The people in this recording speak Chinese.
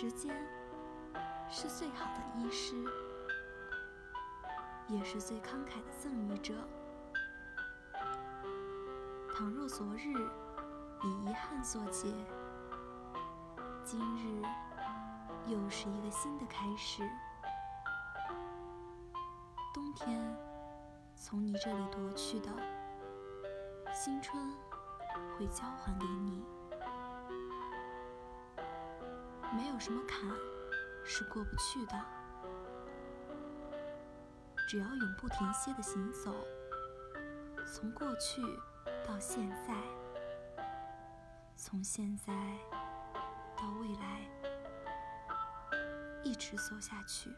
时间是最好的医师，也是最慷慨的赠予者。倘若昨日以遗憾作结，今日又是一个新的开始。冬天从你这里夺去的，新春会交还给你。没有什么坎是过不去的，只要永不停歇的行走，从过去到现在，从现在到未来，一直走下去。